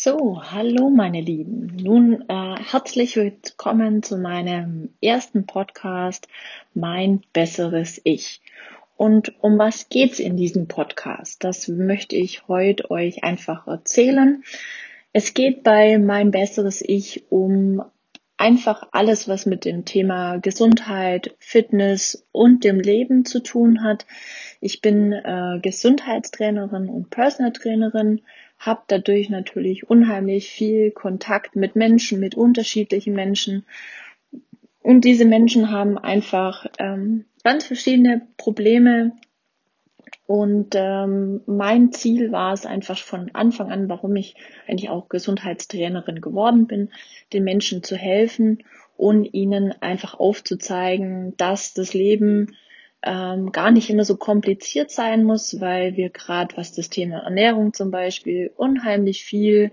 So, hallo meine Lieben. Nun äh, herzlich willkommen zu meinem ersten Podcast Mein besseres Ich. Und um was geht's in diesem Podcast? Das möchte ich heute euch einfach erzählen. Es geht bei Mein besseres Ich um einfach alles, was mit dem Thema Gesundheit, Fitness und dem Leben zu tun hat. Ich bin äh, Gesundheitstrainerin und Personal Trainerin habe dadurch natürlich unheimlich viel Kontakt mit Menschen, mit unterschiedlichen Menschen. Und diese Menschen haben einfach ähm, ganz verschiedene Probleme. Und ähm, mein Ziel war es einfach von Anfang an, warum ich eigentlich auch Gesundheitstrainerin geworden bin, den Menschen zu helfen und ihnen einfach aufzuzeigen, dass das Leben ähm, gar nicht immer so kompliziert sein muss, weil wir gerade, was das Thema Ernährung zum Beispiel, unheimlich viel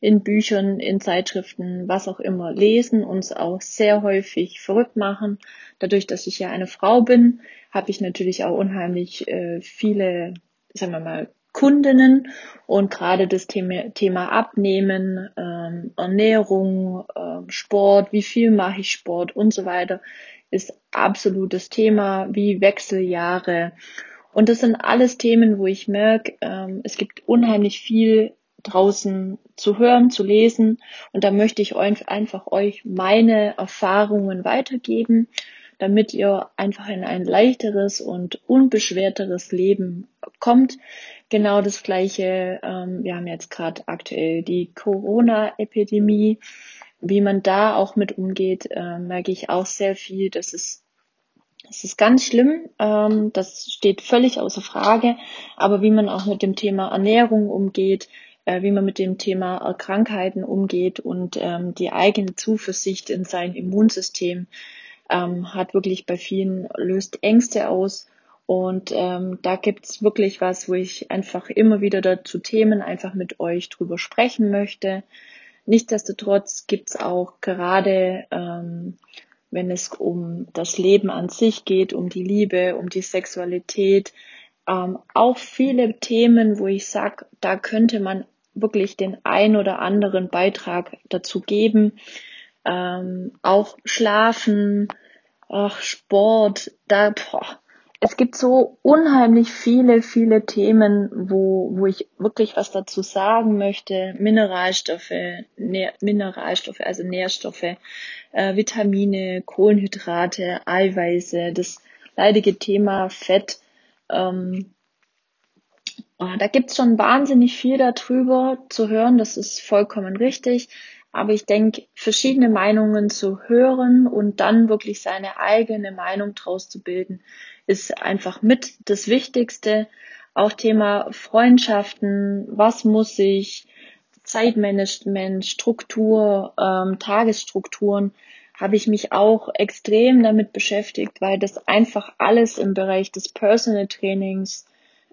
in Büchern, in Zeitschriften, was auch immer lesen, uns auch sehr häufig verrückt machen. Dadurch, dass ich ja eine Frau bin, habe ich natürlich auch unheimlich äh, viele, sagen wir mal, Kundinnen und gerade das Thema, Thema Abnehmen, ähm, Ernährung, ähm, Sport, wie viel mache ich Sport und so weiter ist absolutes Thema wie Wechseljahre. Und das sind alles Themen, wo ich merke, ähm, es gibt unheimlich viel draußen zu hören, zu lesen. Und da möchte ich euch einfach euch meine Erfahrungen weitergeben, damit ihr einfach in ein leichteres und unbeschwerteres Leben kommt. Genau das gleiche. Ähm, wir haben jetzt gerade aktuell die Corona-Epidemie wie man da auch mit umgeht, äh, merke ich auch sehr viel. Das ist, das ist ganz schlimm. Ähm, das steht völlig außer Frage. Aber wie man auch mit dem Thema Ernährung umgeht, äh, wie man mit dem Thema Krankheiten umgeht und ähm, die eigene Zuversicht in sein Immunsystem ähm, hat wirklich bei vielen löst Ängste aus. Und ähm, da gibt's wirklich was, wo ich einfach immer wieder dazu Themen einfach mit euch drüber sprechen möchte. Nichtsdestotrotz gibt's auch gerade, ähm, wenn es um das Leben an sich geht, um die Liebe, um die Sexualität, ähm, auch viele Themen, wo ich sag, da könnte man wirklich den ein oder anderen Beitrag dazu geben. Ähm, auch Schlafen, ach, Sport, da, boah, es gibt so unheimlich viele, viele Themen, wo, wo ich wirklich was dazu sagen möchte. Mineralstoffe, Nähr, Mineralstoffe, also Nährstoffe, äh, Vitamine, Kohlenhydrate, Eiweiße, das leidige Thema Fett. Ähm, oh, da gibt's schon wahnsinnig viel darüber zu hören, das ist vollkommen richtig. Aber ich denke, verschiedene Meinungen zu hören und dann wirklich seine eigene Meinung draus zu bilden, ist einfach mit das Wichtigste. Auch Thema Freundschaften, was muss ich, Zeitmanagement, Struktur, ähm, Tagesstrukturen, habe ich mich auch extrem damit beschäftigt, weil das einfach alles im Bereich des Personal Trainings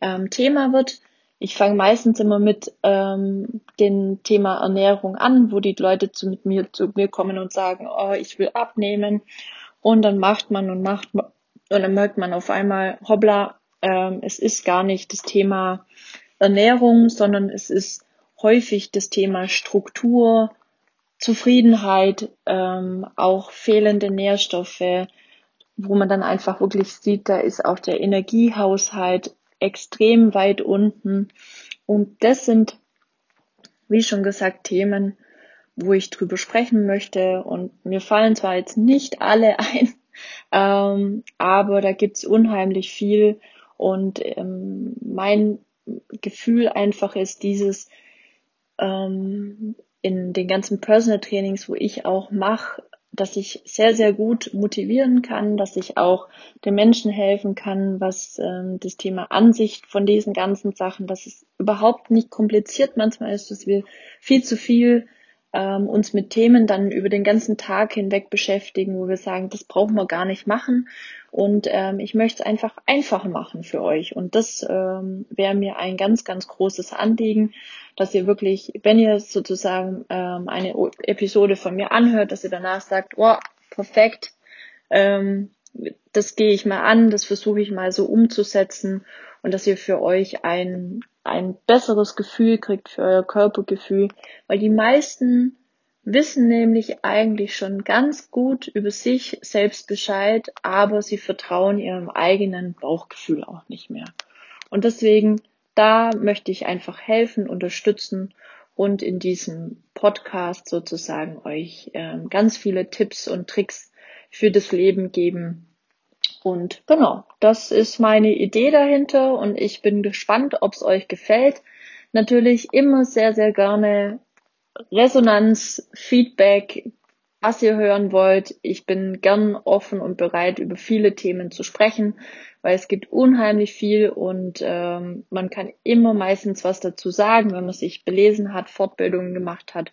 ähm, Thema wird. Ich fange meistens immer mit ähm, dem Thema Ernährung an, wo die Leute zu, mit mir, zu mir kommen und sagen, oh, ich will abnehmen. Und dann macht man und macht und dann merkt man auf einmal, hoppla, ähm, es ist gar nicht das Thema Ernährung, sondern es ist häufig das Thema Struktur, Zufriedenheit, ähm, auch fehlende Nährstoffe, wo man dann einfach wirklich sieht, da ist auch der Energiehaushalt extrem weit unten. Und das sind, wie schon gesagt, Themen, wo ich drüber sprechen möchte. Und mir fallen zwar jetzt nicht alle ein, ähm, aber da gibt's unheimlich viel und ähm, mein Gefühl einfach ist dieses ähm, in den ganzen Personal Trainings, wo ich auch mache, dass ich sehr, sehr gut motivieren kann, dass ich auch den Menschen helfen kann, was ähm, das Thema Ansicht von diesen ganzen Sachen, dass es überhaupt nicht kompliziert manchmal ist, dass wir viel zu viel ähm, uns mit Themen dann über den ganzen Tag hinweg beschäftigen, wo wir sagen, das brauchen wir gar nicht machen. Und ähm, ich möchte es einfach einfach machen für euch. Und das ähm, wäre mir ein ganz, ganz großes Anliegen, dass ihr wirklich, wenn ihr sozusagen ähm, eine Episode von mir anhört, dass ihr danach sagt, oh, perfekt, ähm, das gehe ich mal an, das versuche ich mal so umzusetzen und dass ihr für euch ein ein besseres Gefühl kriegt für euer Körpergefühl, weil die meisten wissen nämlich eigentlich schon ganz gut über sich selbst Bescheid, aber sie vertrauen ihrem eigenen Bauchgefühl auch nicht mehr. Und deswegen, da möchte ich einfach helfen, unterstützen und in diesem Podcast sozusagen euch äh, ganz viele Tipps und Tricks für das Leben geben. Und genau, das ist meine Idee dahinter und ich bin gespannt, ob es euch gefällt. Natürlich immer sehr, sehr gerne Resonanz, Feedback, was ihr hören wollt. Ich bin gern offen und bereit, über viele Themen zu sprechen, weil es gibt unheimlich viel und ähm, man kann immer meistens was dazu sagen, wenn man sich belesen hat, Fortbildungen gemacht hat.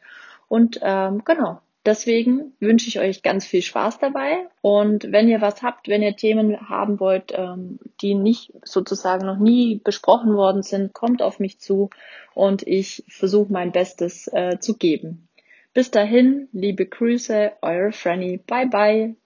Und ähm, genau, deswegen wünsche ich euch ganz viel Spaß dabei. Und wenn ihr was habt, wenn ihr Themen haben wollt, ähm, die nicht sozusagen noch nie besprochen worden sind, kommt auf mich zu und ich versuche mein Bestes äh, zu geben. Bis dahin, liebe Grüße, eure Franny. Bye bye.